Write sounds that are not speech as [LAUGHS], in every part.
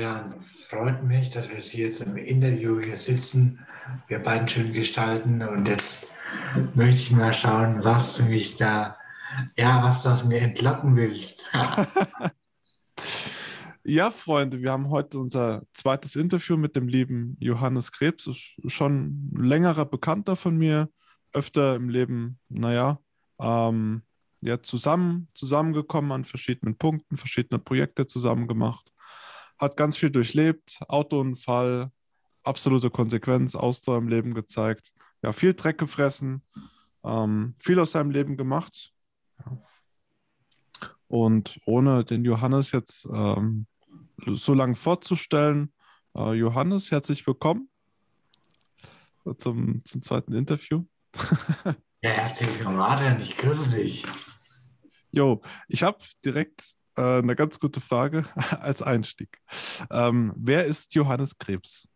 Adrian, freut mich, dass wir hier jetzt im Interview hier sitzen, wir beiden schön gestalten. Und jetzt möchte ich mal schauen, was du mich da, ja, was du aus mir entlocken willst. [LAUGHS] ja, Freunde, wir haben heute unser zweites Interview mit dem lieben Johannes Krebs, schon längerer Bekannter von mir, öfter im Leben, naja, ähm, ja, zusammen, zusammengekommen an verschiedenen Punkten, verschiedene Projekte zusammen gemacht hat ganz viel durchlebt, Autounfall, absolute Konsequenz, Ausdauer im Leben gezeigt, ja, viel Dreck gefressen, ähm, viel aus seinem Leben gemacht. Ja. Und ohne den Johannes jetzt ähm, so lange vorzustellen, äh, Johannes, herzlich willkommen zum, zum zweiten Interview. ja, herzlich willkommen, ich grüße dich. Jo, ich habe direkt äh, eine ganz gute Frage [LAUGHS] als Einstieg. Ähm, wer ist Johannes Krebs?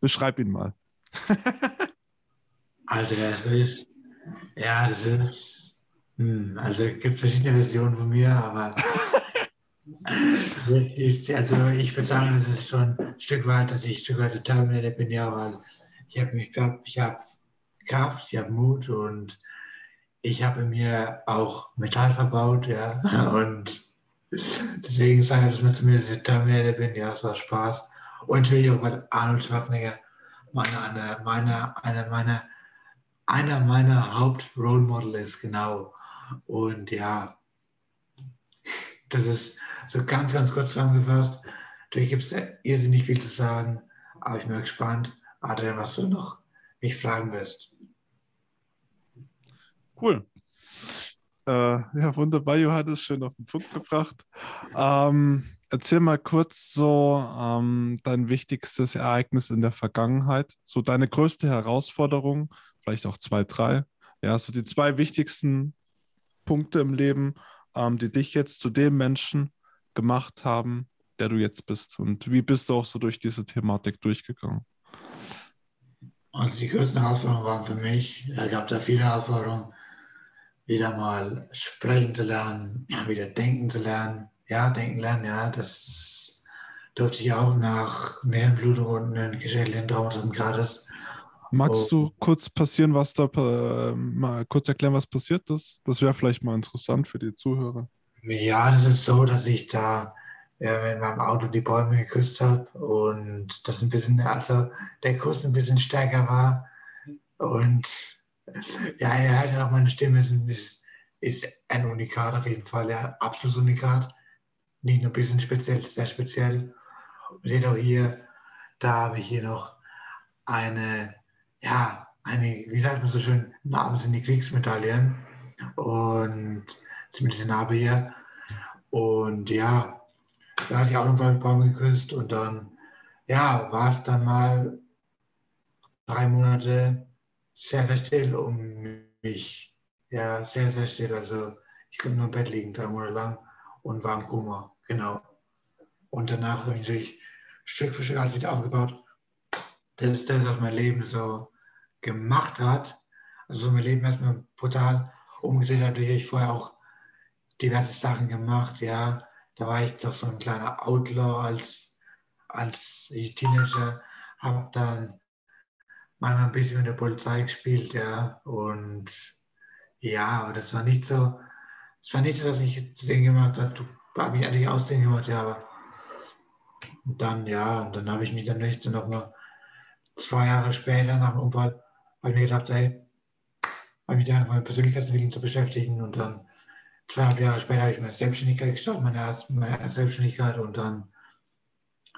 Beschreib ihn mal. [LAUGHS] also, wer es ist, ja, das ist, hm, also es gibt verschiedene Versionen von mir, aber [LAUGHS] also ich würde sagen, das ist schon ein Stück weit, dass ich ein Stück weit der Terminator bin, ja, weil ich habe mich, ich habe Kraft, ich habe Mut und ich habe mir auch Metall verbaut, ja, und deswegen sage ich, dass ich zumindest Terminator bin, ja, es war Spaß. Und natürlich auch weil Arnold Schwarzenegger meine, eine, meine, eine, meine, einer meiner Haupt-Role Model ist, genau. Und ja, das ist so ganz, ganz kurz zusammengefasst. Natürlich gibt es irrsinnig viel zu sagen, aber ich bin gespannt, Adrian, was du noch mich fragen wirst. Cool. Äh, ja, wunderbar, Johannes, schön auf den Punkt gebracht. Ähm, erzähl mal kurz so ähm, dein wichtigstes Ereignis in der Vergangenheit, so deine größte Herausforderung, vielleicht auch zwei, drei. Ja, so die zwei wichtigsten Punkte im Leben, ähm, die dich jetzt zu dem Menschen gemacht haben, der du jetzt bist. Und wie bist du auch so durch diese Thematik durchgegangen? Also die größten Herausforderungen waren für mich, es gab da viele Herausforderungen, wieder mal sprechen zu lernen, wieder denken zu lernen. Ja, denken lernen, ja, das durfte ich auch nach Nebenblutung und einen geschädlichen Traumata Grades. Magst du kurz passieren, was da äh, mal kurz erklären, was passiert ist? Das wäre vielleicht mal interessant für die Zuhörer. Ja, das ist so, dass ich da äh, in meinem Auto die Bäume geküsst habe und das ein bisschen, also der Kuss ein bisschen stärker war und ja, er hat ja auch meine Stimme, ist, ist, ist ein Unikat auf jeden Fall, ja, absolutes Unikat. Nicht nur ein bisschen speziell, sehr speziell. Und seht auch hier, da habe ich hier noch eine, ja, eine, wie sagt man so schön, Namen sind die Kriegsmedaillen. Und zumindest die Narbe hier. Und ja, da hatte ich auch noch einen Baum geküsst und dann, ja, war es dann mal drei Monate sehr, sehr still um mich. Ja, sehr, sehr still. Also ich konnte nur im Bett liegen, drei Monate lang und war im Koma. Genau. Und danach habe ich natürlich Stück für Stück alles wieder aufgebaut. Das ist das, was mein Leben so gemacht hat. Also mein Leben erstmal brutal umgedreht hat. Natürlich ich vorher auch diverse Sachen gemacht. Ja, da war ich doch so ein kleiner Outlaw als, als Teenager. Habe dann manchmal ein bisschen mit der Polizei gespielt, ja. Und ja, aber das war nicht so, es war nicht so, dass ich Ding gemacht habe, du habe ich eigentlich Aussehen gemacht, ja, aber und dann, ja, und dann habe ich mich dann nicht so nochmal zwei Jahre später nach dem Unfall, habe ich mir gedacht, hey, habe mich da mit Persönlichkeitsentwicklung zu beschäftigen und dann zweieinhalb Jahre später habe ich meine Selbstständigkeit gestartet, meine meine erste Selbstständigkeit und dann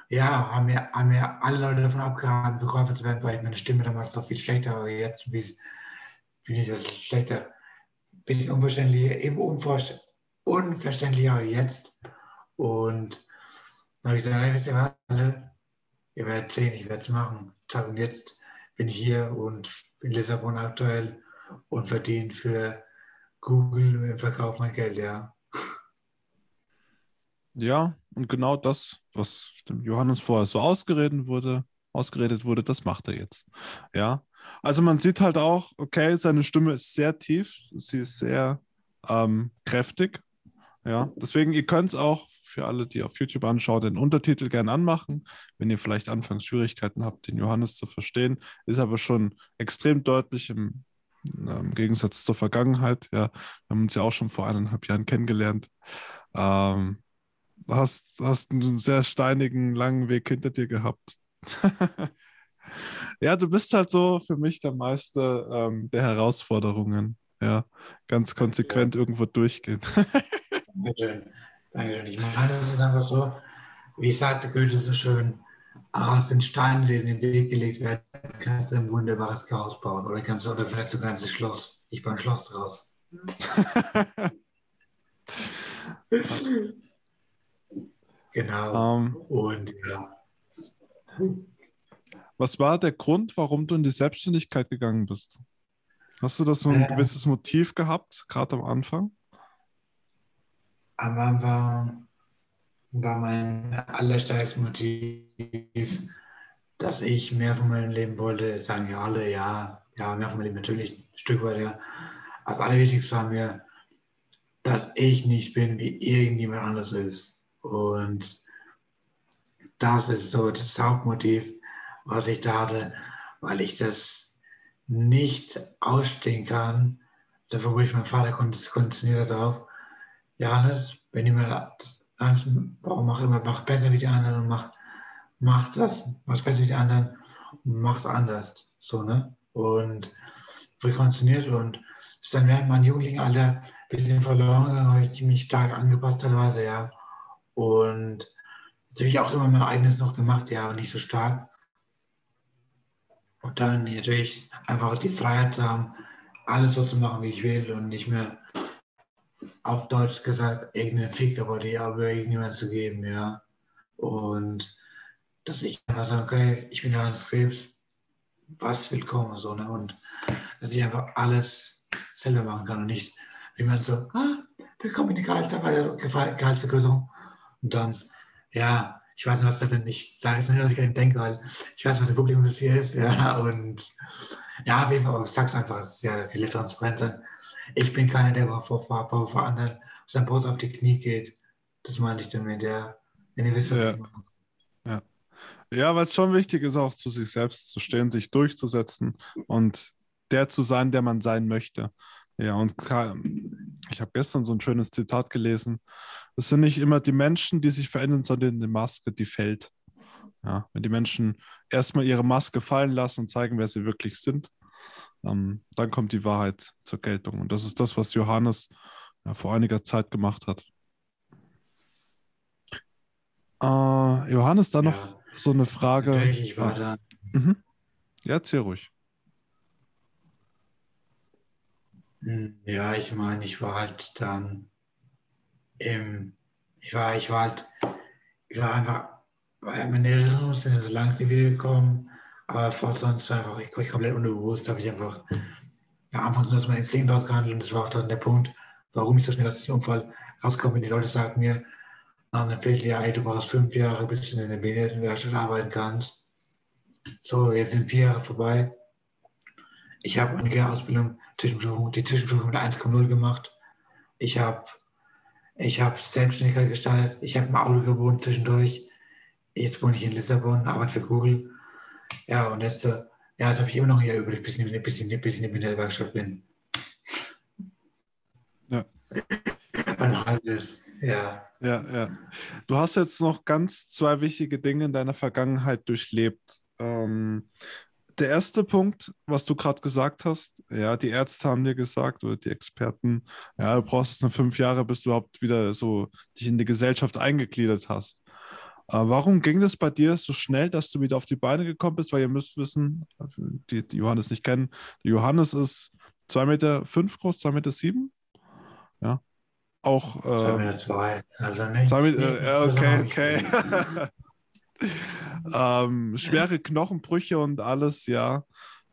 ja, haben mir, haben mir alle Leute davon abgeraten, Verkäufer zu werden, weil meine Stimme damals noch viel schlechter war. Jetzt finde ich das schlechter. Bisschen unverständlicher, eben unverständlicher jetzt. Und dann habe ich gesagt, wisst ihr alle, ihr werdet sehen, ich werde es machen. Zack, und jetzt bin ich hier und in Lissabon aktuell und verdiene für Google im Verkauf mein Geld, ja. Ja, und genau das, was dem Johannes vorher so ausgeredet wurde, ausgeredet wurde, das macht er jetzt. Ja. Also man sieht halt auch, okay, seine Stimme ist sehr tief, sie ist sehr ähm, kräftig. Ja, deswegen, ihr könnt es auch für alle, die auf YouTube anschauen, den Untertitel gerne anmachen, wenn ihr vielleicht anfangs Schwierigkeiten habt, den Johannes zu verstehen. Ist aber schon extrem deutlich im, im Gegensatz zur Vergangenheit. Ja, wir haben uns ja auch schon vor eineinhalb Jahren kennengelernt. Ähm, hast, hast einen sehr steinigen, langen Weg hinter dir gehabt. [LAUGHS] ja, du bist halt so für mich der Meister ähm, der Herausforderungen. Ja, ganz konsequent ja. irgendwo durchgehen. [LAUGHS] Dankeschön. Dankeschön. Ich meine, das ist einfach so, wie sagte Goethe so schön, aus den Steinen, die in den Weg gelegt werden, kannst du ein wunderbares Chaos bauen. Oder kannst du, oder vielleicht sogar ein Schloss. Ich baue ein Schloss draus. [LAUGHS] genau. Ähm. Und ja. Was war der Grund, warum du in die Selbstständigkeit gegangen bist? Hast du da so ein äh, gewisses Motiv gehabt, gerade am Anfang? Am Anfang war mein allerstärkstes Motiv, dass ich mehr von meinem Leben wollte. Sagen ja alle, ja, ja, mehr von meinem Leben natürlich, ein Stück weit, ja. Das Allerwichtigste war mir, dass ich nicht bin, wie irgendjemand anders ist. Und das ist so das Hauptmotiv, was ich da hatte, weil ich das nicht ausstehen kann. Dafür wurde ich mein Vater konditioniert darauf. Johannes, wenn jemand warum mach immer, mach besser wie die anderen und mach, mach das, mach besser wie die anderen und mach es anders. So, ne? Und wurde konditioniert und ist dann während meinem Jugendlichenalter ein bisschen verloren gegangen, habe ich mich stark angepasst teilweise, ja. Und natürlich auch immer mein eigenes noch gemacht, ja, aber nicht so stark. Und dann natürlich einfach die Freiheit zu haben, alles so zu machen, wie ich will und nicht mehr auf Deutsch gesagt irgendeinen Fick aber die aber irgendjemand zu geben, ja. Und dass ich einfach sage, okay, ich bin Johannes Krebs, was willkommen, so, ne? Und dass ich einfach alles selber machen kann und nicht, wie man so, ah, bekomme eine Gehaltsvergrößerung und dann, ja, ich weiß nicht, was da wenn ich sage es nicht, was ich gerade denke, weil ich weiß, was im Publikum das hier ist. [LAUGHS] Ja, und ja, auf jeden Fall, ich sag's einfach, es ist ja viele Transparenz. Ich bin keiner, der vor, vor, vor, vor anderen sein Brust auf die Knie geht. Das meine ich damit, ja. Wenn ihr wisst, was ja. ich meine. Ja. Ja, weil es schon wichtig ist, auch zu sich selbst zu stehen, sich durchzusetzen und der zu sein, der man sein möchte. Ja, und ich habe gestern so ein schönes Zitat gelesen. Es sind nicht immer die Menschen, die sich verändern, sondern die Maske, die fällt. Ja, wenn die Menschen erstmal ihre Maske fallen lassen und zeigen, wer sie wirklich sind, ähm, dann kommt die Wahrheit zur Geltung. Und das ist das, was Johannes ja, vor einiger Zeit gemacht hat. Äh, Johannes, da ja, noch so eine Frage. Ich war da. Mhm. Ja, erzähl ruhig. Hm, ja, ich meine, ich war halt dann im, ich war, ich war halt, ich war einfach, weil meine Erinnerungen sind so langsam wiedergekommen, aber vor sonst einfach, ich, ich komplett unbewusst, habe ich einfach ja, anfangs nur mein Instinkt ausgehandelt und das war auch dann der Punkt, warum ich so schnell aus dem Unfall rauskomme. Die Leute sagen mir, nach einem Vierteljahr, ey, du brauchst fünf Jahre, bis du in der Behindertenwerkstatt arbeiten kannst. So, jetzt sind vier Jahre vorbei. Ich habe eine Ausbildung Zwischenprüfung, die Zwischenprüfung mit 1,0 gemacht. Ich habe ich hab Selbstständigkeit gestartet. Ich habe im Auto gewohnt zwischendurch. Jetzt wohne ich in Lissabon, arbeite für Google. Ja, und jetzt, ja, das habe ich immer noch hier übrig, bis ich, bis ich, bis ich in der Werkstatt bin. Ja. Ein halbes, ja. Ja, ja. Du hast jetzt noch ganz zwei wichtige Dinge in deiner Vergangenheit durchlebt. Ähm, der erste Punkt, was du gerade gesagt hast, ja, die Ärzte haben dir gesagt oder die Experten, ja, du brauchst es nur fünf Jahre, bis du überhaupt wieder so dich in die Gesellschaft eingegliedert hast. Äh, warum ging das bei dir so schnell, dass du wieder auf die Beine gekommen bist? Weil ihr müsst wissen, die, die Johannes nicht kennen, der Johannes ist zwei Meter fünf groß, zwei Meter sieben. Ja. Auch. Äh, zwei Meter zwei, also nicht. Zwei Meter, äh, okay, okay. [LAUGHS] ähm, schwere Knochenbrüche und alles, ja.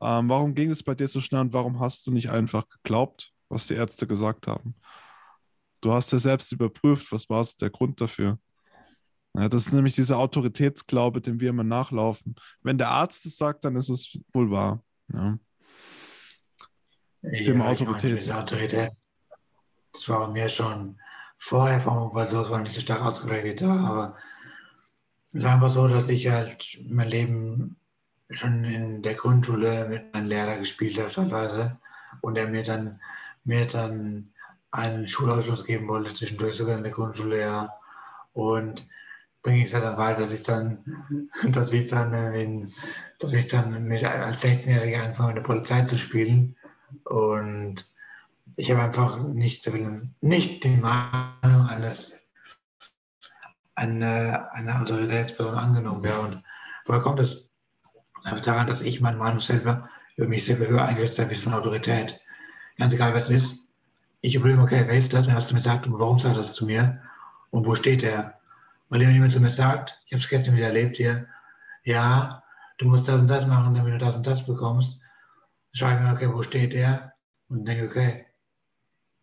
Ähm, warum ging es bei dir so schnell und warum hast du nicht einfach geglaubt, was die Ärzte gesagt haben? Du hast ja selbst überprüft, was war der Grund dafür? Ja, das ist nämlich dieser Autoritätsglaube, dem wir immer nachlaufen. Wenn der Arzt es sagt, dann ist es wohl wahr. Ja. Das ja, Thema Autorität. Meine, Autorität. Das war mir schon vorher vom so war nicht so stark ausgeprägt aber es war einfach so, dass ich halt mein Leben schon in der Grundschule mit meinem Lehrer gespielt habe teilweise und er mir dann, mir dann einen Schulausschluss geben wollte, zwischendurch sogar in der Grundschule, ja. Und dann ging es ja dann weiter, dass ich dann, dass ich dann, in, dass ich dann mit, als 16-Jähriger angefangen mit der Polizei zu spielen. Und ich habe einfach nicht, nicht die Meinung eines eine, eine Autoritätsperson angenommen. Ja. Und woher kommt es? Einfach daran, dass ich meine Meinung selber über mich selber höher eingesetzt habe, bis von Autorität. Ganz egal, wer es ist. Ich überlege, okay, wer ist das, wer hast du mir gesagt und warum sagt das zu mir und wo steht er? Weil wenn jemand zu mir sagt, ich habe es gestern wieder erlebt hier, ja, du musst das und das machen, damit du das und das bekommst, schaue ich mir, okay, wo steht er? Und denke, okay,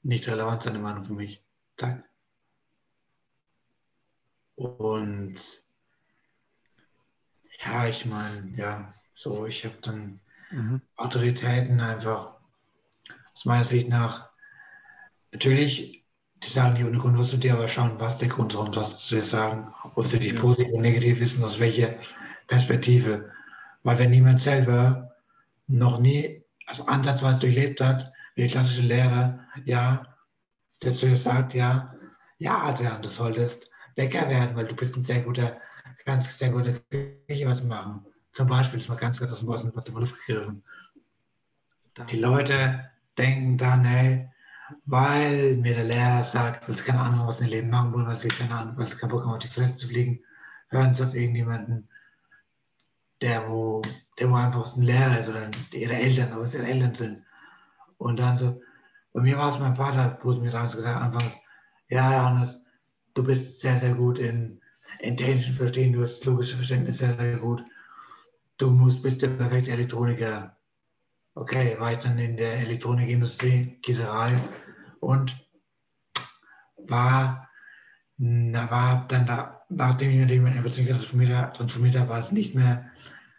nicht relevant seine Meinung für mich. Zack. Und ja, ich meine, ja, so, ich habe dann mhm. Autoritäten einfach aus meiner Sicht nach, natürlich, die sagen die ohne Grund was zu dir, aber schauen, was der Grund ist, warum das zu dir sagen, ob für dich positiv und negativ ist und aus welcher Perspektive. Weil wenn niemand selber noch nie, also ansatzweise durchlebt hat, wie der klassische Lehrer, ja, der zu dir sagt, ja, ja, Adrian, du solltest Bäcker werden, weil du bist ein sehr guter, ganz sehr guter Küche was machen. Zum Beispiel, ist mal ganz, ganz aus dem Boden, aus der Luft gegriffen. Die Leute denken dann, hey, weil mir der Lehrer sagt, weil sie keine Ahnung, was sie im Leben machen wollen, weil sie keine Ahnung, weil sie keinen Bock haben, auf die Fresse zu fliegen, hören sie auf irgendjemanden, der wo, der wo einfach ein Lehrer ist oder ihre Eltern, aber es ihre Eltern sind. Und dann so, bei mir war es mein Vater, wo mir damals gesagt hat, anfangs, ja, Johannes, du bist sehr, sehr gut in Intention verstehen, du hast logisches Verständnis sehr, sehr gut. Du musst, bist der perfekte Elektroniker. Okay, war ich dann in der Elektronikindustrie, Gießerei und war, na, war dann da, nachdem ich mit jemanden transformiert, transformiert habe, war es nicht mehr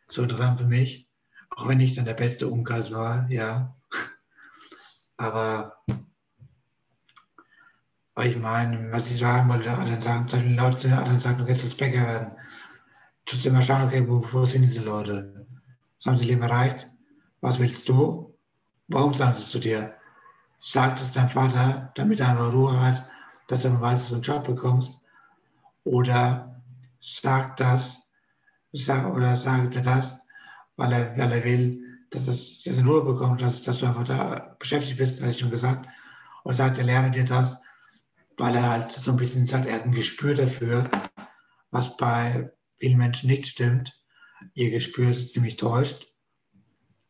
so interessant für mich. Auch wenn ich dann der beste Umkreis war, ja. [LAUGHS] Aber weil ich meine, was ich sagen wollte, dann sagen, Beispiel Leute, dann sagen, du kannst jetzt Bäcker werden. Tust immer schauen, okay, wo, wo sind diese Leute? Was haben sie Leben erreicht? Was willst du? Warum sagen sie es zu dir? Sagt es dein Vater, damit er einfach Ruhe hat, dass er weiß, dass du einen Job bekommst? Oder sagt das, sag, oder sagt er das, weil er, weil er will, dass, das, dass er Ruhe bekommt, dass, dass du einfach da beschäftigt bist, hatte ich schon gesagt. Und sagt er, lerne dir das, weil er halt so ein bisschen sagt, er hat ein Gespür dafür, was bei vielen Menschen nicht stimmt. Ihr Gespür ist ziemlich täuscht.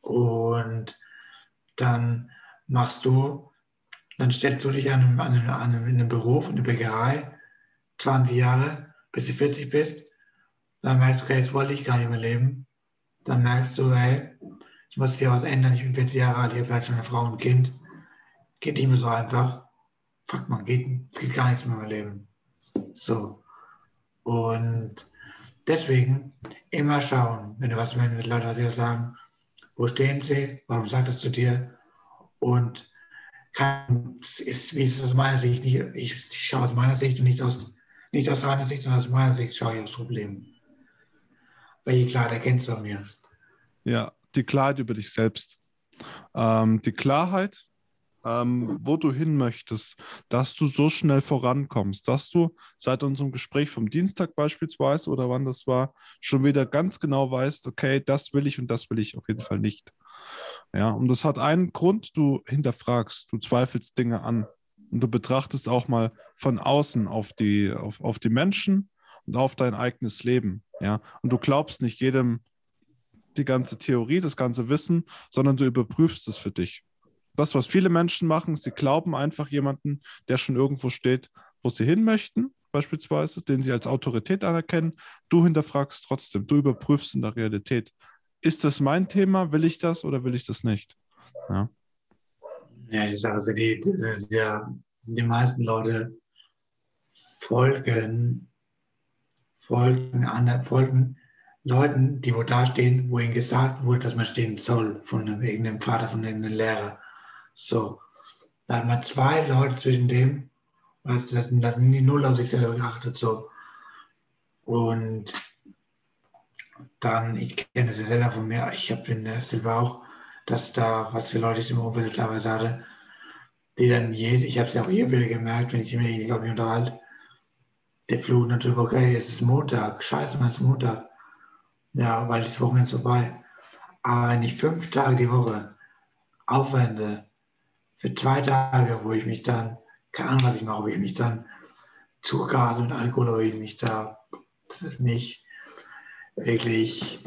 Und dann machst du, dann stellst du dich an einem, an einem, an einem, in einem Beruf, in der Bäckerei, 20 Jahre, bis du 40 bist. Dann merkst du, okay, jetzt wollte ich gar nicht mehr leben. Dann merkst du, hey, ich muss hier was ändern, ich bin 40 Jahre alt, ich habe vielleicht schon eine Frau und ein Kind. Geht nicht mehr so einfach fuck man, geht, geht gar nichts mehr im Leben. So. Und deswegen immer schauen, wenn du was wenn die Leute was sie sagen, wo stehen sie, warum sagt das zu dir? Und kann, ist, wie ist es aus meiner Sicht, ich, ich schaue aus meiner Sicht und nicht aus, nicht aus seiner Sicht, sondern aus meiner Sicht schaue ich aufs Problem. Weil je klar, der kennt es von mir. Ja, die Klarheit über dich selbst. Ähm, die Klarheit ähm, wo du hin möchtest, dass du so schnell vorankommst, dass du seit unserem Gespräch vom Dienstag beispielsweise oder wann das war, schon wieder ganz genau weißt, okay, das will ich und das will ich auf jeden Fall nicht. Ja, und das hat einen Grund, du hinterfragst, du zweifelst Dinge an und du betrachtest auch mal von außen auf die, auf, auf die Menschen und auf dein eigenes Leben. Ja, und du glaubst nicht jedem die ganze Theorie, das ganze Wissen, sondern du überprüfst es für dich das, was viele Menschen machen, sie glauben einfach jemanden, der schon irgendwo steht, wo sie hin möchten, beispielsweise, den sie als Autorität anerkennen. Du hinterfragst trotzdem, du überprüfst in der Realität. Ist das mein Thema? Will ich das oder will ich das nicht? Ja, ja ist, die, die, die meisten Leute folgen, folgen, anderen, folgen Leuten, die wo da stehen, wo ihnen gesagt wurde, dass man stehen soll, von einem, irgendeinem Vater, von irgendeinem Lehrer. So, da hat man zwei Leute zwischen dem du, das das die Null auf sich selber geachtet so. Und dann, ich kenne ja selber von mir, ich habe in der Silber auch, dass da, was für Leute ich im Umfeld teilweise hatte, die dann jede, ich habe es ja auch hier wieder gemerkt, wenn ich mich irgendwie mich unterhalte, der Flug natürlich, okay, es ist Montag, scheiße, man ist Montag. Ja, weil das Wochenende ist vorbei. Aber wenn ich fünf Tage die Woche aufwende, für zwei Tage, wo ich mich dann, keine Ahnung, was ich mache, ob ich mich dann Zucker und Alkohol, ob ich mich da, das ist nicht wirklich,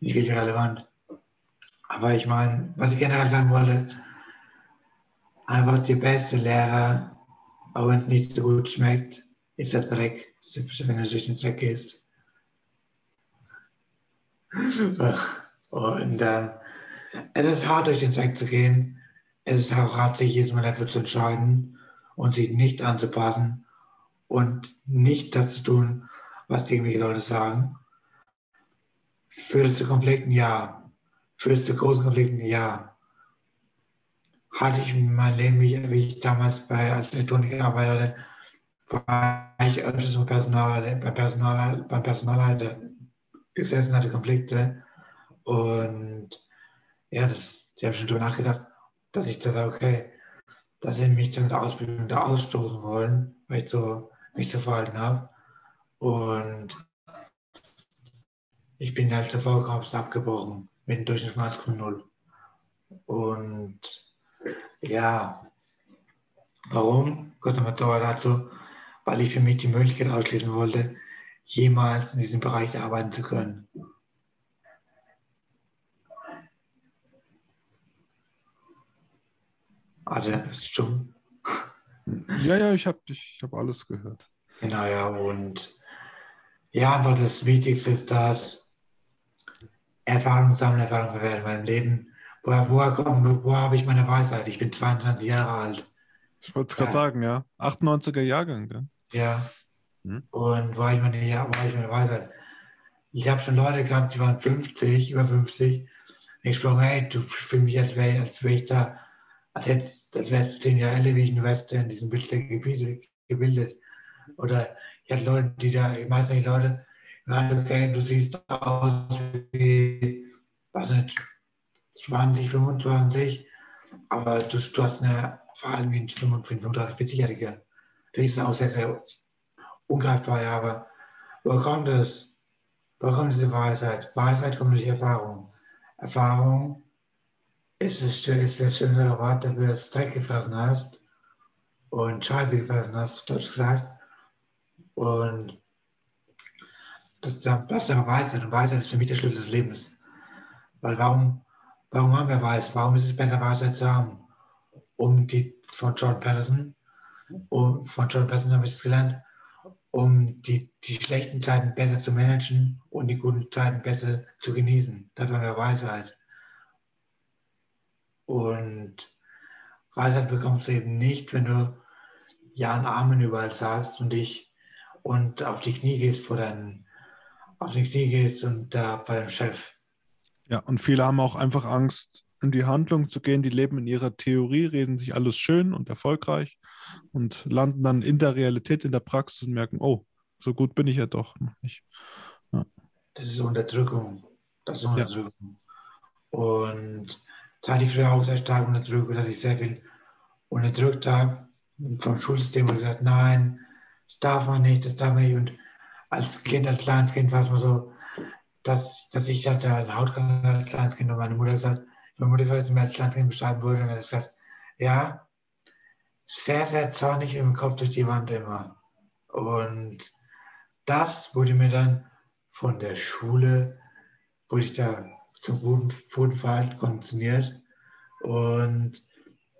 nicht wirklich relevant. Aber ich meine, was ich generell sagen wollte, einfach die beste Lehrer, auch wenn es nicht so gut schmeckt, ist der Dreck, wenn du durch den Dreck gehst. [LAUGHS] Und äh, es ist hart, durch den Dreck zu gehen. Es ist auch sich jedes Mal dafür zu entscheiden und sich nicht anzupassen und nicht das zu tun, was die irgendwelche Leute sagen. Führt es zu Konflikten? Ja. Führt es zu großen Konflikten? Ja. Hatte ich mein Leben, wie ich damals bei, als Elektroniker arbeitete, war ich öfters beim Personal, beim Personal, beim Personalhalter gesessen, hatte Konflikte. Und ja, das, ich habe schon darüber nachgedacht, dass ich da okay, dass sie mich dann in der Ausbildung da ausstoßen wollen, weil ich so mich so verhalten habe. Und ich bin halt davor gekommen, abgebrochen mit einem Durchschnitt von 1,0. Und ja, warum? Gott sei Dank dazu, weil ich für mich die Möglichkeit ausschließen wollte, jemals in diesem Bereich arbeiten zu können. Also, stumm. Ja, ja, ich habe ich hab alles gehört. Genau, ja, und ja, einfach das Wichtigste ist, dass Erfahrung sammeln, Erfahrung verwerten in meinem Leben. Woher, woher, woher, woher habe ich meine Weisheit? Ich bin 22 Jahre alt. Ich wollte es gerade ja. sagen, ja. 98er Jahrgang, gell? Ja. Hm? Und war ich meine, ja, war ich meine Weisheit. Ich habe schon Leute gehabt, die waren 50, über 50. Ich gesprochen, hey, du fühlst mich, als wäre als wär ich da, als jetzt, das wäre zehn Jahre wie ich in Westen in diesem Bild gebildet, gebildet. Oder ich hatte Leute, die da, meistens die Leute, okay, du siehst aus wie, was nicht, 20, 25, aber du, du hast eine, vor allem wie ein 35, 40-Jähriger. Das ist auch sehr, sehr ungreifbar, ja, aber woher kommt es? Woher kommt diese Weisheit? Weisheit kommt durch Erfahrung. Erfahrung ist, es, ist der schönere Wort dafür, dass du Dreck gefressen hast und Scheiße gefressen hast, Deutsch gesagt. Und das, das ist aber Weisheit und Weisheit ist für mich der Schlüssel des Lebens. Weil warum, warum haben wir Weisheit? Warum ist es besser, Weisheit zu haben? Um die von John Patterson, um, von John Patterson habe ich das gelernt, um die, die schlechten Zeiten besser zu managen und die guten Zeiten besser zu genießen. Das war mir Weisheit. Und Weisheit bekommst du eben nicht, wenn du Ja und Amen überall sagst und dich und auf die Knie gehst vor deinen, auf die Knie gehst und da bei deinem Chef. Ja, und viele haben auch einfach Angst, in die Handlung zu gehen. Die leben in ihrer Theorie, reden sich alles schön und erfolgreich und landen dann in der Realität, in der Praxis und merken, oh, so gut bin ich ja doch noch nicht. Ja. Das ist Unterdrückung. Das ist Unterdrückung. Ja. Und das hatte ich früher auch sehr stark unterdrückt, dass ich sehr viel unterdrückt habe. Und vom Schulsystem wurde gesagt, nein, das darf man nicht, das darf man nicht. Und als Kind, als kleines Kind war es mal so, dass, dass ich hatte einen Hautgang als kleines Kind und meine Mutter gesagt, meine Mutter gesagt, dass sie mir als kleines Kind beschreiben wollte und hat gesagt, ja, sehr, sehr zornig im Kopf durch die Wand immer. Und das wurde mir dann von der Schule, wurde ich da guten Verhalten konditioniert. Und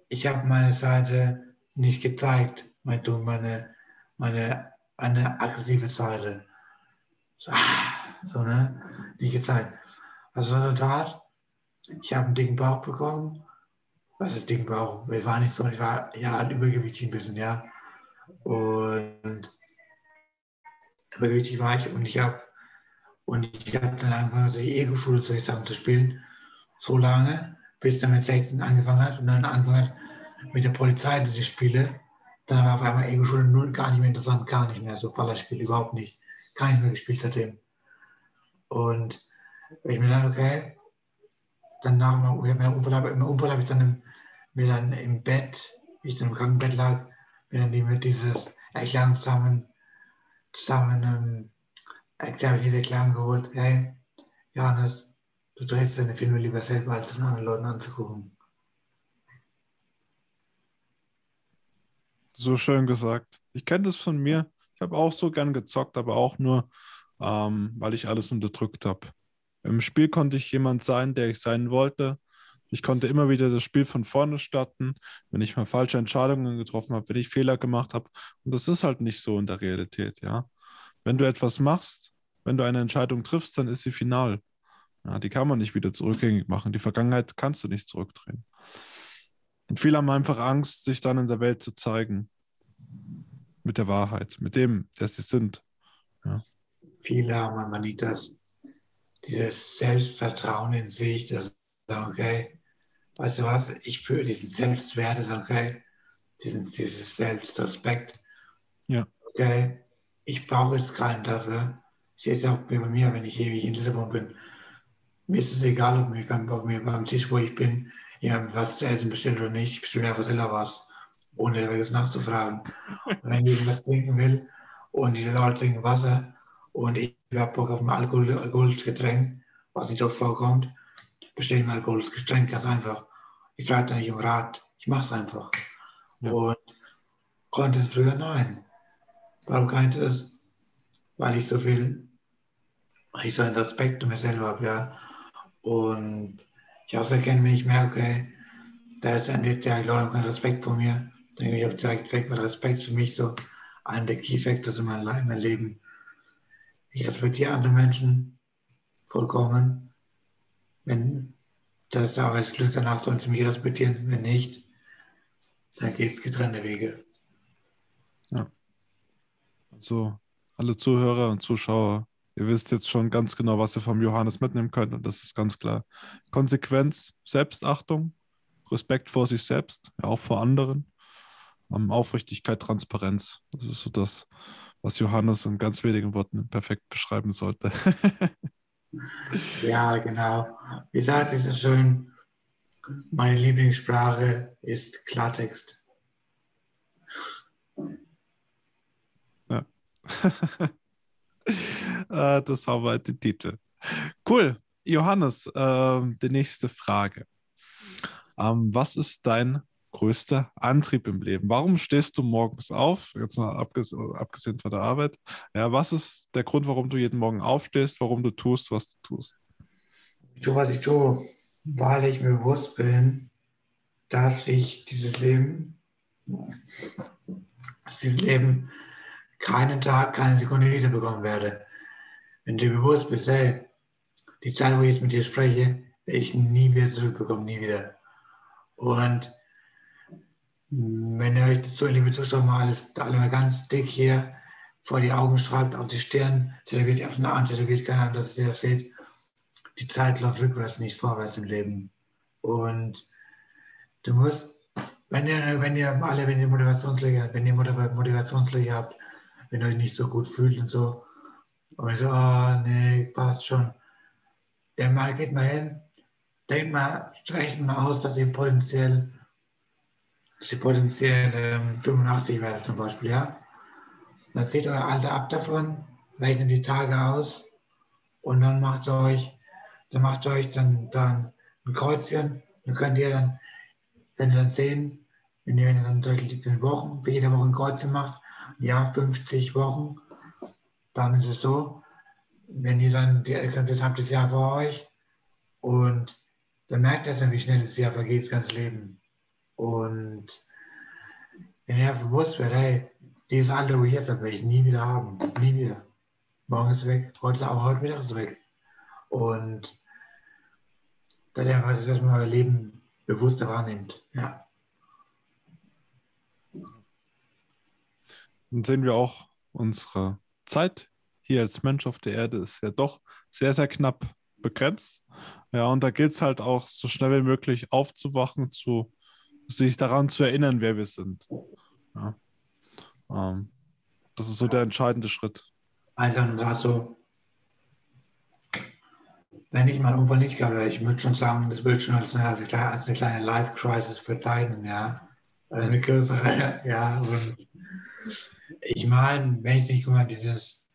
ich habe meine Seite nicht gezeigt, meine, meine, eine aggressive Seite. So, so, ne? Nicht gezeigt. Also Resultat, ich habe einen dicken Bauch bekommen was ist dicken Bauch? Ich war nicht so, ich war ja übergewichtig ein bisschen, ja. Und übergewichtig war ich und ich habe und ich habe dann angefangen, die Ego-Schule Sachen zu spielen. So lange, bis dann mit 16 angefangen hat und dann angefangen hat mit der Polizei diese Spiele. Dann war auf einmal Ego-Schule null gar nicht mehr interessant, gar nicht mehr. So Ballerspiel überhaupt nicht. Gar nicht mehr gespielt seitdem. Und ich mir dann, okay, dann nach meinem Unfall, im Unfall habe ich dann im, mir dann im Bett, wie ich dann im Krankenbett lag, mir dann mit dieses Erklären zusammen, zusammen ähm, erklärt, diese Erklärung geholt, hey, Johannes, du drehst deine Filme lieber selber, als von anderen Leuten anzugucken. So schön gesagt. Ich kenne das von mir. Ich habe auch so gern gezockt, aber auch nur, ähm, weil ich alles unterdrückt habe. Im Spiel konnte ich jemand sein, der ich sein wollte. Ich konnte immer wieder das Spiel von vorne starten, wenn ich mal falsche Entscheidungen getroffen habe, wenn ich Fehler gemacht habe. Und das ist halt nicht so in der Realität, ja. Wenn du etwas machst, wenn du eine Entscheidung triffst, dann ist sie final. Ja, die kann man nicht wieder zurückgängig machen. Die Vergangenheit kannst du nicht zurückdrehen. Und viele haben einfach Angst, sich dann in der Welt zu zeigen. Mit der Wahrheit, mit dem, der sie sind. Ja. Viele haben aber nicht das, dieses Selbstvertrauen in sich, das sagen, okay, weißt du was, ich fühle diesen Selbstwert, okay, diesen, dieses Selbstrespekt. Ja. Okay, ich brauche jetzt keinen dafür. Ich sehe es auch bei mir, wenn ich ewig in Lissabon bin. Mir ist es egal, ob, mich beim, ob mir beim Tisch, wo ich bin, jemand was zu essen bestellt oder nicht. Ich bestelle einfach selber was, ohne das nachzufragen. Und [LAUGHS] wenn ich irgendwas trinken will und die Leute trinken Wasser und ich habe Bock auf ein Alkohol, alkoholisches Getränk, was nicht oft vorkommt, bestelle ich ein alkoholisches Getränk, ganz einfach. Ich frage da nicht um Rat, ich mache es einfach. Ja. Und konnte es früher? Nein. Ich das? Weil ich so viel, weil ich so einen Respekt um mir selber habe, ja. Und ich auch sehr gerne, wenn ich merke, da ist jetzt ja Leute keinen Respekt vor mir, dann gehe ich auch direkt weg, weil Respekt ist für mich so ein der Key Factors in meinem Leben. Ich respektiere andere Menschen vollkommen. Wenn das da das Glück danach sollen sie mich respektieren. Wenn nicht, dann geht es getrennte Wege. Also alle Zuhörer und Zuschauer, ihr wisst jetzt schon ganz genau, was ihr vom Johannes mitnehmen könnt. Und das ist ganz klar. Konsequenz, Selbstachtung, Respekt vor sich selbst, ja, auch vor anderen. Um, Aufrichtigkeit, Transparenz. Das ist so das, was Johannes in ganz wenigen Worten perfekt beschreiben sollte. ja, genau. Wie sagt es so schön, meine Lieblingssprache ist Klartext. Ja. Äh, [LAUGHS] das haben wir den Titel. Cool. Johannes, äh, die nächste Frage. Ähm, was ist dein größter Antrieb im Leben? Warum stehst du morgens auf? Jetzt mal abgesehen von der Arbeit. Ja, was ist der Grund, warum du jeden Morgen aufstehst, warum du tust, was du tust? Ich tue, was ich tue, weil ich mir bewusst bin, dass ich dieses Leben, dass dieses Leben keinen Tag, keine Sekunde wiederbekommen werde. Wenn du bewusst bist, hey, die Zeit, wo ich jetzt mit dir spreche, werde ich nie wieder zurückbekommen, nie wieder. Und wenn ihr euch dazu, liebe Zuschauer, mal alles alle mal ganz dick hier vor die Augen schreibt, auf die Stirn, tätowiert auf den Arm, tätowiert, keine Ahnung, dass ihr das seht, die Zeit läuft rückwärts, nicht vorwärts im Leben. Und du musst, wenn ihr, wenn ihr alle, wenn ihr Motivationslöcher habt, wenn ihr Motivationslöcher habt, wenn ihr euch nicht so gut fühlt und so, und ich so, oh nee, passt schon. Dann mal geht mal hin, denkt mal, rechnet mal aus, dass ihr potenziell dass ihr potenziell ähm, 85 werdet zum Beispiel, ja. Dann zieht euer Alter ab davon, rechnet die Tage aus und dann macht ihr euch, dann macht ihr euch dann, dann ein Kreuzchen, dann könnt ihr dann, könnt ihr dann sehen, wenn ihr dann durch die Wochen, für jede Woche ein Kreuzchen macht, ja, 50 Wochen, dann ist es so, wenn ihr dann, das habt das Jahr vor euch und dann merkt ihr dann, wie schnell das Jahr vergeht, das ganze Leben. Und wenn er bewusst wird, hey, dieses Alter, wo ich jetzt habe, werde ich nie wieder haben. Nie wieder. Morgen ist weg. Heute ist auch heute Mittag ist weg. Und dass er einfach, dass man euer Leben bewusster wahrnimmt. Ja. Dann sehen wir auch, unsere Zeit hier als Mensch auf der Erde ist ja doch sehr, sehr knapp begrenzt. Ja, und da gilt es halt auch so schnell wie möglich aufzuwachen, zu sich daran zu erinnern, wer wir sind. Ja. Ähm, das ist so der entscheidende Schritt. Also, also wenn ich meinen Unfall nicht hätte, ich würde schon sagen, das würde schon als eine, als eine kleine Life-Crisis bezeichnen, ja. Eine größere, [LAUGHS] ja. Und ich meine, wenn ich nicht guck mal, dieses,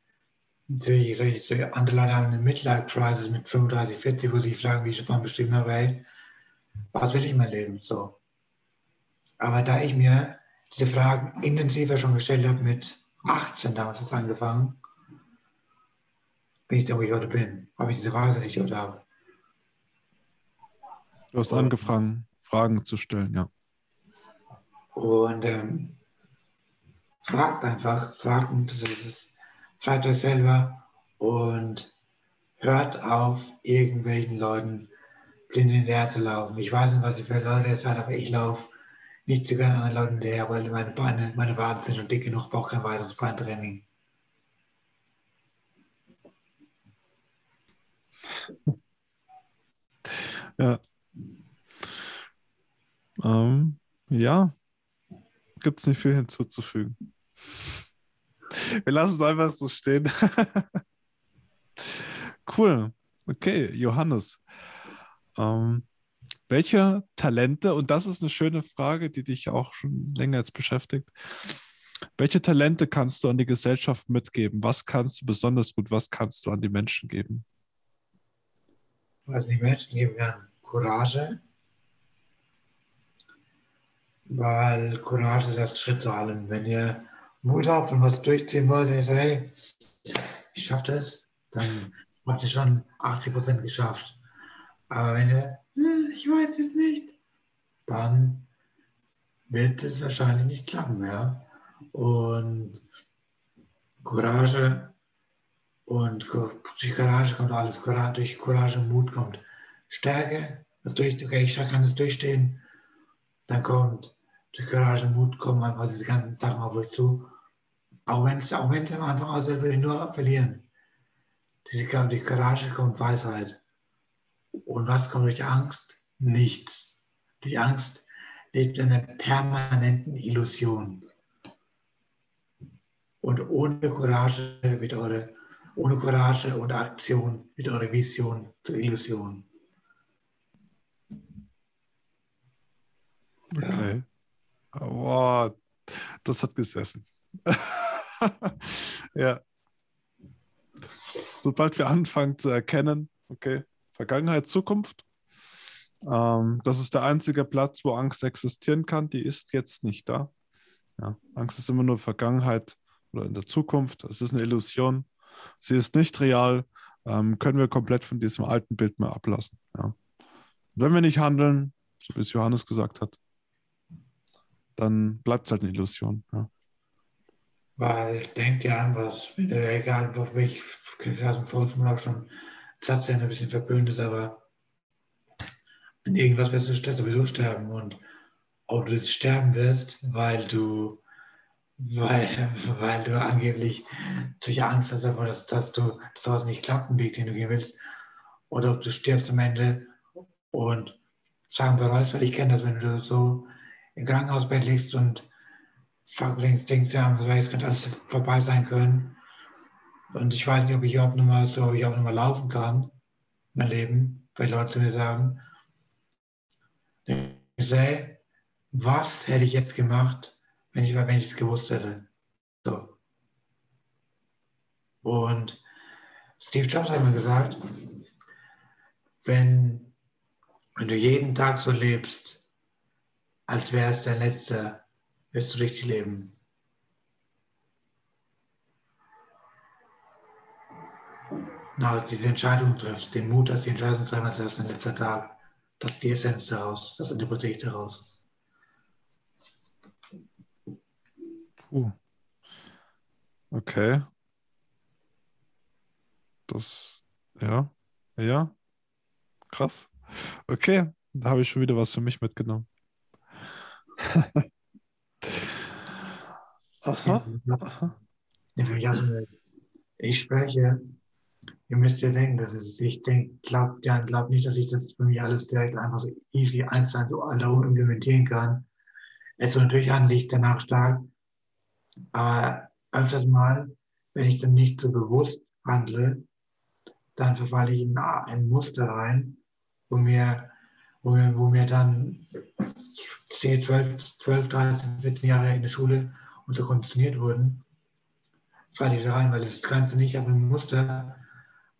andere Leute haben eine Midlife-Crisis mit 35, 40, wo sie sich fragen, wie ich schon vorhin beschrieben habe, hey, was will ich in meinem Leben? So. Aber da ich mir diese Fragen intensiver schon gestellt habe mit 18 damals ist angefangen, bin ich da, wo ich heute bin. Habe ich diese Weise nicht oder? Du hast angefangen, Fragen zu stellen, ja. Und ähm, fragt einfach, fragt, das ist es, fragt euch selber und hört auf, irgendwelchen Leuten blind hinterher zu laufen. Ich weiß nicht, was ihr für Leute ihr seid, aber ich laufe nicht zu gerne anderen Leuten hinterher, weil meine Beine, meine Waden sind schon dick genug, brauche kein weiteres Beintraining. Ja. Ähm, ja. Gibt es nicht viel hinzuzufügen. Wir lassen es einfach so stehen. cool. Okay, Johannes. Ähm, welche Talente, und das ist eine schöne Frage, die dich auch schon länger jetzt beschäftigt, welche Talente kannst du an die Gesellschaft mitgeben? Was kannst du besonders gut? Was kannst du an die Menschen geben? Was die Menschen geben kann, Courage. Weil Courage ist erst Schritt zu allem. Wenn ihr Mut habt und was durchziehen wollt, und ihr sagt, hey, ich schaffe das, dann habt ihr schon 80 Prozent geschafft. Aber wenn ihr, hm, ich weiß es nicht, dann wird es wahrscheinlich nicht klappen, ja. Und Courage und durch Courage kommt alles. Courage, durch Courage und Mut kommt Stärke. Das durch, okay, ich kann das durchstehen. Dann kommt durch Courage und Mut kommen einfach diese ganzen Sachen auf euch zu. Auch wenn es auch wenn's am Anfang aussieht, würde ich nur verlieren. Diese, durch Courage kommt Weisheit. Und was kommt durch Angst? Nichts. Durch Angst lebt in einer permanenten Illusion. Und ohne Courage wird eure, ohne Courage und Aktion wird eure Vision zur Illusion. Okay. Ja. Wow, das hat gesessen. [LAUGHS] [LAUGHS] ja. Sobald wir anfangen zu erkennen, okay, Vergangenheit, Zukunft. Ähm, das ist der einzige Platz, wo Angst existieren kann. Die ist jetzt nicht da. Ja, Angst ist immer nur Vergangenheit oder in der Zukunft. Es ist eine Illusion. Sie ist nicht real. Ähm, können wir komplett von diesem alten Bild mehr ablassen. Ja. Wenn wir nicht handeln, so wie es Johannes gesagt hat, dann bleibt es halt eine Illusion. Ja. Weil denkt ja an was, egal, auf ich aus dem Volksmund auch schon Satz, der ein bisschen verpönt ist, aber in irgendwas wirst du sowieso sterben. Und ob du jetzt sterben wirst, weil du, weil, [LAUGHS] weil du angeblich durch Angst hast davor, dass, dass du dass sowas nicht klappt, einen Weg, den du gehen willst, oder ob du stirbst am Ende und sagen bereust, weil ich kenne das, wenn du so im Krankenhausbett liegst und denkst, denkst ja, es könnte alles vorbei sein können und ich weiß nicht, ob ich überhaupt noch mal, so, ob ich auch noch mal laufen kann, mein Leben, weil Leute zu mir sagen, ich sage, was hätte ich jetzt gemacht, wenn ich, wenn ich es gewusst hätte. So. Und Steve Jobs hat mir gesagt, wenn, wenn du jeden Tag so lebst, als wäre es dein letzter, wirst du richtig leben. na, diese Entscheidung triffst, den Mut, dass die Entscheidung treffen, als erst ein letzter Tag. Das ist die Essenz daraus, das interpretiere ich daraus. Puh. Okay. Das, ja, ja, krass. Okay, da habe ich schon wieder was für mich mitgenommen. [LAUGHS] Aha. Aha. Ich spreche ihr müsst ja denken, das ist, ich denke, glaubt ja, glaubt nicht, dass ich das für mich alles direkt einfach so easy eins zu eins implementieren kann. Es natürlich an, liegt danach stark Aber öfters mal, wenn ich dann nicht so bewusst handle, dann verfalle ich in ein Muster rein, wo mir, wo mir, wo mir dann 10, 12, 12, 13, 14 Jahre in der Schule unter konditioniert wurden, falle ich da rein, weil das kannst du nicht auf ein Muster,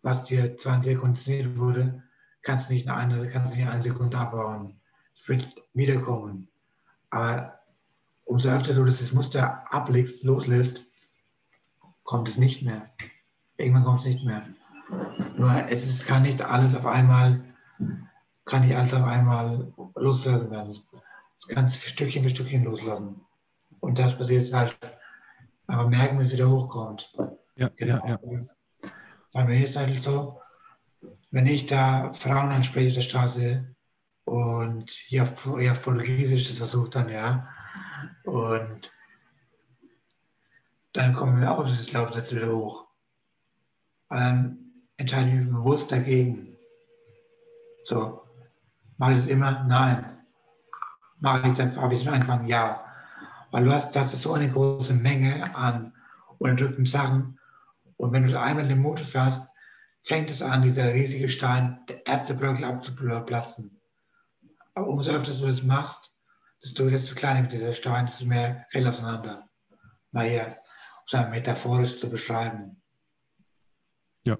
was dir 20 Jahre konditioniert wurde, kannst du nicht in eine, kannst nicht in eine Sekunde abbauen. Es wird wiederkommen. Aber umso öfter du das Muster ablegst, loslässt, kommt es nicht mehr. Irgendwann kommt es nicht mehr. Nur es ist, kann nicht alles auf einmal, kann nicht alles auf einmal losgelassen werden. Es kann es Stückchen für Stückchen loslassen. Und das passiert halt, aber merken, wenn es wieder hochkommt. Ja, genau. ja, ja. Bei mir ist es halt so, wenn ich da Frauen anspreche auf der Straße und hier auf Portugiesisch das versucht dann, ja, und dann kommen wir auch auf dieses Glaubenssätze wieder hoch. Und dann entscheide ich mich bewusst dagegen. So, mache ich es immer? Nein. Mache ich dann, habe ich am Anfang? Ja. Weil du hast, das ist so eine große Menge an unterdrückten Sachen. Und wenn du einmal den Motor fährst, fängt es an, dieser riesige Stein, der erste Bröckel abzuplatzen. Aber umso öfter du das machst, desto, desto kleiner wird dieser Stein, desto mehr fällt auseinander. Mal hier, um es metaphorisch zu beschreiben. Ja.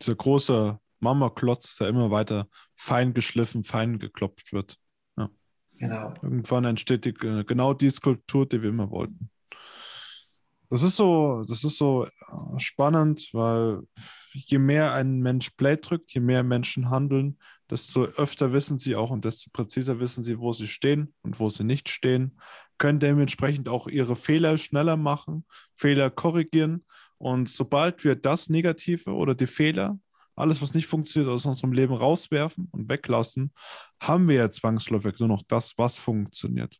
Dieser große Mama-Klotz, der immer weiter fein geschliffen, fein geklopft wird. Genau. Irgendwann entsteht die, genau die Skulptur, die wir immer wollten. Das ist so, das ist so äh, spannend, weil je mehr ein Mensch Play drückt, je mehr Menschen handeln, desto öfter wissen sie auch und desto präziser wissen sie, wo sie stehen und wo sie nicht stehen, können dementsprechend auch ihre Fehler schneller machen, Fehler korrigieren. Und sobald wir das Negative oder die Fehler, alles, was nicht funktioniert, aus unserem Leben rauswerfen und weglassen, haben wir ja zwangsläufig nur noch das, was funktioniert.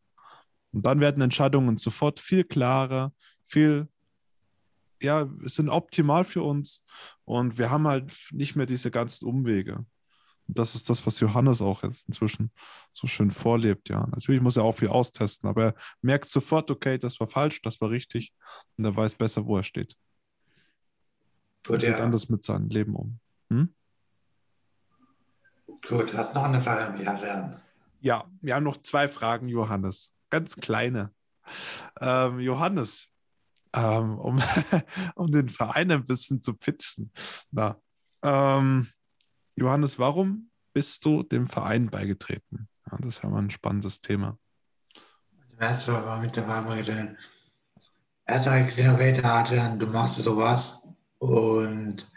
Und dann werden Entscheidungen sofort viel klarer, viel ja, sind optimal für uns und wir haben halt nicht mehr diese ganzen Umwege. Und das ist das, was Johannes auch jetzt inzwischen so schön vorlebt, ja. Natürlich muss er auch viel austesten, aber er merkt sofort, okay, das war falsch, das war richtig und er weiß besser, wo er steht. Gut, er geht anders mit seinem Leben um. Hm? Gut, hast noch eine Frage an mich, Adrian? Ja, wir haben noch zwei Fragen, Johannes. Ganz kleine. Ähm, Johannes, ähm, um, [LAUGHS] um den Verein ein bisschen zu pitchen. Na, ähm, Johannes, warum bist du dem Verein beigetreten? Ja, das ist ja mal ein spannendes Thema. Du, war mit dem Verein beigetreten? Erst habe ich gesehen, okay, der Adrian, du machst sowas. Und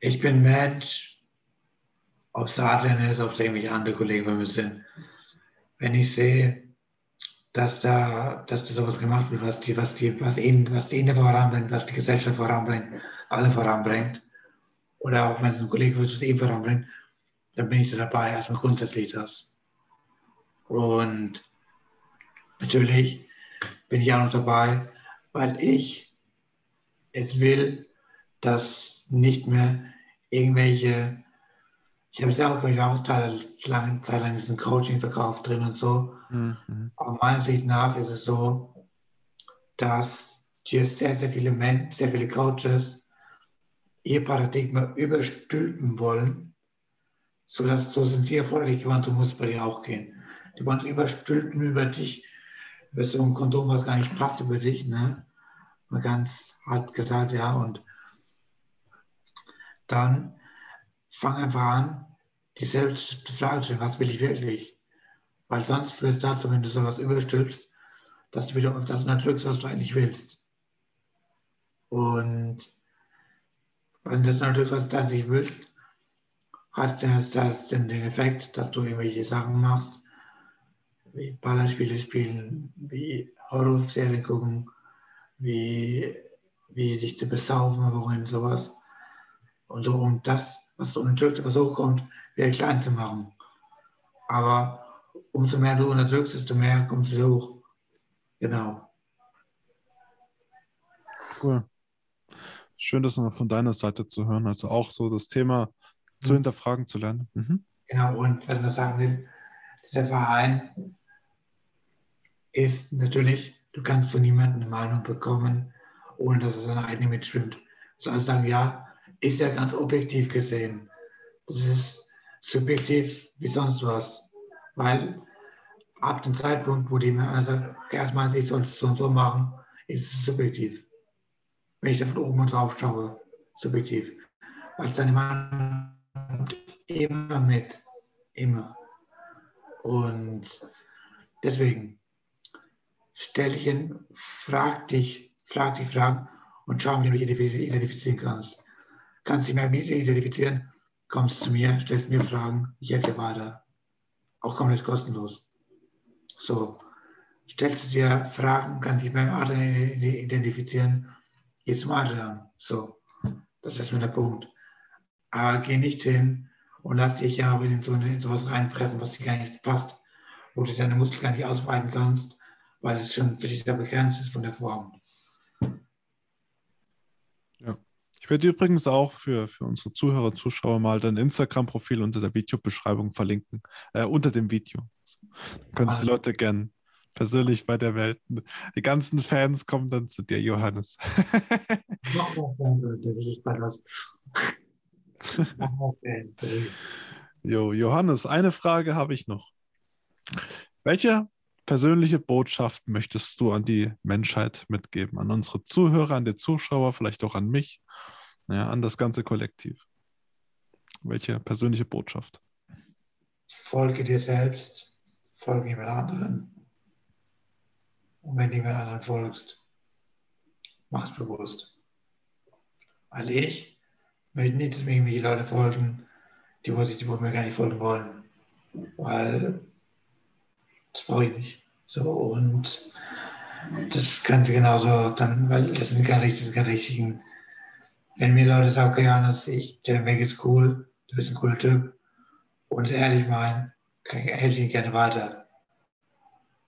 ich bin Mensch, ob es Adrian ist, ob es irgendwelche andere Kollegen von mir sind. Wenn ich sehe, dass da, dass da sowas gemacht wird, was die, was die, was ihn, was die voranbringt, was die Gesellschaft voranbringt, alle voranbringt. Oder auch wenn es ein Kollege wird, was ihn voranbringt, dann bin ich da dabei, erstmal grundsätzlich das. Und natürlich bin ich auch noch dabei, weil ich es will, dass nicht mehr irgendwelche ich habe es auch, ich war auch Teil, lange Zeit lang diesen Coaching-Verkauf drin und so. Mhm. Aber meiner Sicht nach ist es so, dass hier sehr, sehr viele Menschen, sehr viele Coaches ihr Paradigma überstülpen wollen, sodass so sind sie erforderlich geworden, du musst bei dir auch gehen. Die wollen überstülpen über dich, über so ein Kondom, was gar nicht passt über dich, ne? Mal ganz hart gesagt, ja, und dann fang einfach an, dich selbst zu fragen, was will ich wirklich? Weil sonst führt es dazu, wenn du sowas überstülpst, dass du wieder auf das unterdrückst, was du eigentlich willst. Und wenn du das unterdrückst, was du eigentlich willst, hast du das den, den Effekt, dass du irgendwelche Sachen machst, wie Ballerspiele spielen, wie Horrorserien gucken, wie, wie sich zu besaufen, wohin sowas. Und so, um das was so unterdrückt, was hochkommt, wieder klein zu machen. Aber umso mehr du unterdrückst, desto mehr kommst du hoch. Genau. Cool. Schön, das noch von deiner Seite zu hören. Also auch so das Thema zu mhm. hinterfragen zu lernen. Mhm. Genau, und was ich noch sagen will, dieser Verein ist natürlich, Du kannst von niemandem eine Meinung bekommen, ohne dass es seine eigene mitschwimmt. Du sollst sagen, ja, ist ja ganz objektiv gesehen. Das ist subjektiv wie sonst was. Weil ab dem Zeitpunkt, wo die mir sagt, erstmal, ich soll es so und so machen, ist es subjektiv. Wenn ich da von oben drauf schaue, subjektiv. Weil seine Meinung kommt immer mit. Immer. Und deswegen, stell dich hin, frag dich, frag dich Fragen und schau, wie du dich identifizieren kannst. Kannst dich mehr mit identifizieren, kommst zu mir, stellst mir Fragen, ich helfe dir weiter. Auch komplett kostenlos. So, stellst du dir Fragen, kannst dich beim Adrian identifizieren, gehst zum Adrian. So, das ist mir der Punkt. Aber geh nicht hin und lass dich ja in, so, in sowas reinpressen, was dir gar nicht passt, wo du deine Muskeln gar nicht ausbreiten kannst, weil es schon für dich da begrenzt ist von der Form. Ja. Ich werde übrigens auch für, für unsere Zuhörer, Zuschauer mal dein Instagram-Profil unter der Videobeschreibung verlinken, äh, unter dem Video. Dann können ah. die Leute gerne persönlich bei der Welt. Die ganzen Fans kommen dann zu dir, Johannes. [LAUGHS] Noch mehr Fans, wie ich bei was. jo, Johannes, eine Frage habe ich noch. Welche persönliche Botschaft möchtest du an die Menschheit mitgeben? An unsere Zuhörer, an die Zuschauer, vielleicht auch an mich, ja, an das ganze Kollektiv? Welche persönliche Botschaft? Folge dir selbst, folge jemand anderen. Und wenn du jemand anderen folgst, mach's bewusst. Weil ich möchte nicht, dass mir irgendwelche Leute folgen, die, wo, die, wo mir gar nicht folgen wollen. Weil das brauche ich nicht. So, und das Ganze genauso dann, weil das sind nicht, das sind gar richtigen. Wenn mir Leute sagen, okay, Johannes, ich, der Weg ist cool, du bist ein cooler Typ und es ehrlich meinen, helfe ich gerne weiter.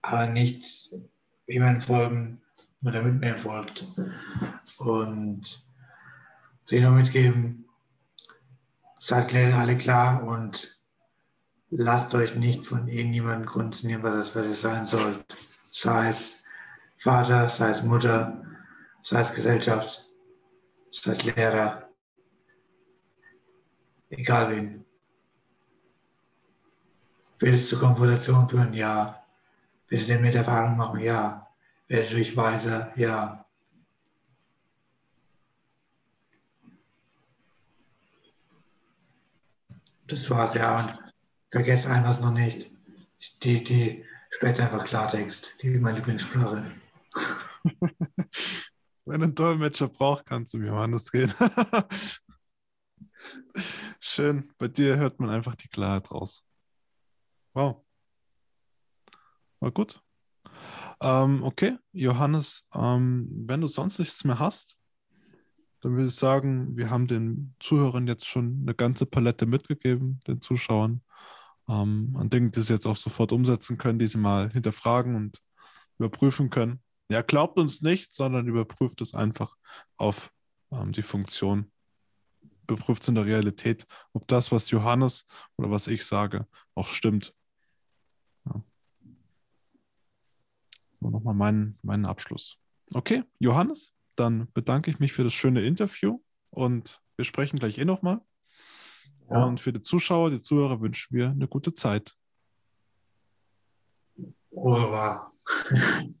Aber nicht jemandem folgen, nur damit mir folgt. Und sie noch mitgeben, seid alle klar und lasst euch nicht von irgendjemandem konditionieren, was es, was es sein soll. Sei es Vater, sei es Mutter, sei es Gesellschaft, sei es Lehrer, egal wen. Willst du Konfrontation führen? Ja. Willst du denn mit Erfahrung machen? Ja. Werde durch weiser? Ja. Das war's, ja. Und vergesst eines noch nicht. Die, die später einfach Klartext, die ist meine Lieblingssprache. [LAUGHS] Wenn ein Dolmetscher braucht, kannst du mir Johannes gehen. [LAUGHS] Schön. Bei dir hört man einfach die Klarheit raus. Wow. War gut. Ähm, okay, Johannes, ähm, wenn du sonst nichts mehr hast, dann würde ich sagen, wir haben den Zuhörern jetzt schon eine ganze Palette mitgegeben, den Zuschauern, ähm, an Dingen, die sie jetzt auch sofort umsetzen können, die sie mal hinterfragen und überprüfen können. Ja, glaubt uns nicht, sondern überprüft es einfach auf ähm, die Funktion. Überprüft es in der Realität, ob das, was Johannes oder was ich sage, auch stimmt. Ja. So, nochmal meinen, meinen Abschluss. Okay, Johannes? dann bedanke ich mich für das schöne Interview und wir sprechen gleich eh nochmal. Ja. Und für die Zuschauer, die Zuhörer wünschen wir eine gute Zeit. Oh, [LAUGHS]